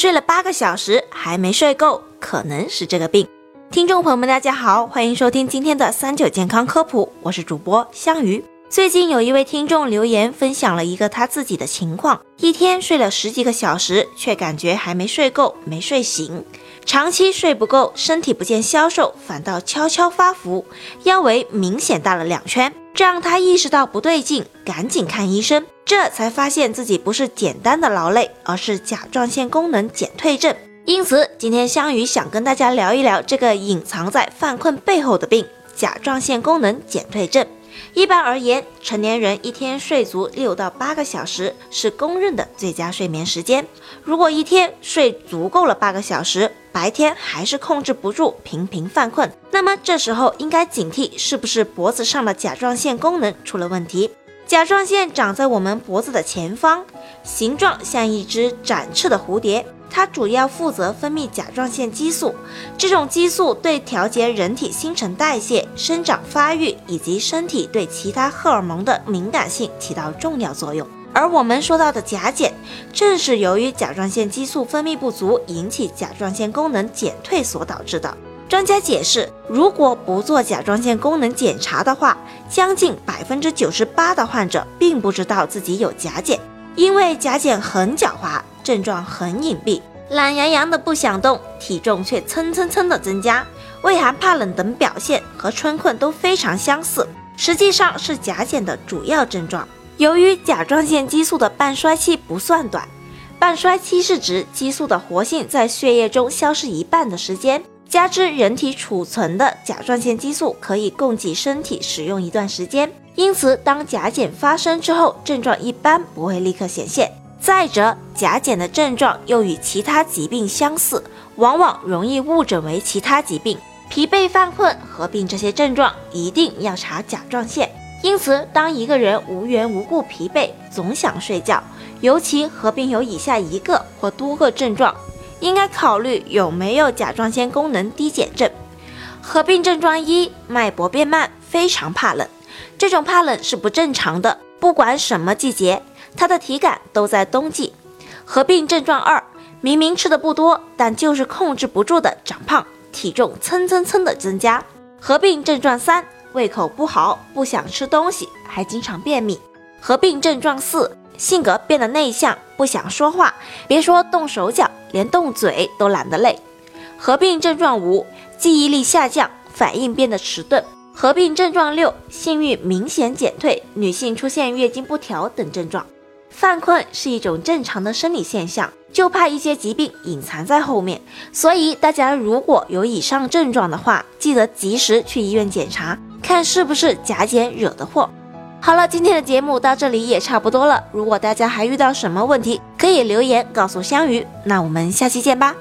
睡了八个小时还没睡够，可能是这个病。听众朋友们，大家好，欢迎收听今天的三九健康科普，我是主播香鱼。最近有一位听众留言分享了一个他自己的情况：一天睡了十几个小时，却感觉还没睡够，没睡醒。长期睡不够，身体不见消瘦，反倒悄悄发福，腰围明显大了两圈，这让他意识到不对劲，赶紧看医生。这才发现自己不是简单的劳累，而是甲状腺功能减退症。因此，今天香鱼想跟大家聊一聊这个隐藏在犯困背后的病——甲状腺功能减退症。一般而言，成年人一天睡足六到八个小时是公认的最佳睡眠时间。如果一天睡足够了八个小时，白天还是控制不住，频频犯困，那么这时候应该警惕是不是脖子上的甲状腺功能出了问题。甲状腺长在我们脖子的前方，形状像一只展翅的蝴蝶。它主要负责分泌甲状腺激素，这种激素对调节人体新陈代谢、生长发育以及身体对其他荷尔蒙的敏感性起到重要作用。而我们说到的甲减，正是由于甲状腺激素分泌不足，引起甲状腺功能减退所导致的。专家解释，如果不做甲状腺功能检查的话，将近百分之九十八的患者并不知道自己有甲减，因为甲减很狡猾。症状很隐蔽，懒洋洋的不想动，体重却蹭蹭蹭的增加，畏寒怕冷等表现和春困都非常相似，实际上是甲减的主要症状。由于甲状腺激素的半衰期不算短，半衰期是指激素的活性在血液中消失一半的时间，加之人体储存的甲状腺激素可以供给身体使用一段时间，因此当甲减发生之后，症状一般不会立刻显现。再者，甲减的症状又与其他疾病相似，往往容易误诊为其他疾病。疲惫犯困合并这些症状，一定要查甲状腺。因此，当一个人无缘无故疲惫，总想睡觉，尤其合并有以下一个或多个症状，应该考虑有没有甲状腺功能低减症。合并症状一：脉搏变慢，非常怕冷。这种怕冷是不正常的，不管什么季节。他的体感都在冬季。合并症状二，明明吃的不多，但就是控制不住的长胖，体重蹭蹭蹭的增加。合并症状三，胃口不好，不想吃东西，还经常便秘。合并症状四，性格变得内向，不想说话，别说动手脚，连动嘴都懒得累。合并症状五，记忆力下降，反应变得迟钝。合并症状六，性欲明显减退，女性出现月经不调等症状。犯困是一种正常的生理现象，就怕一些疾病隐藏在后面。所以大家如果有以上症状的话，记得及时去医院检查，看是不是甲减惹的祸。好了，今天的节目到这里也差不多了。如果大家还遇到什么问题，可以留言告诉香鱼。那我们下期见吧。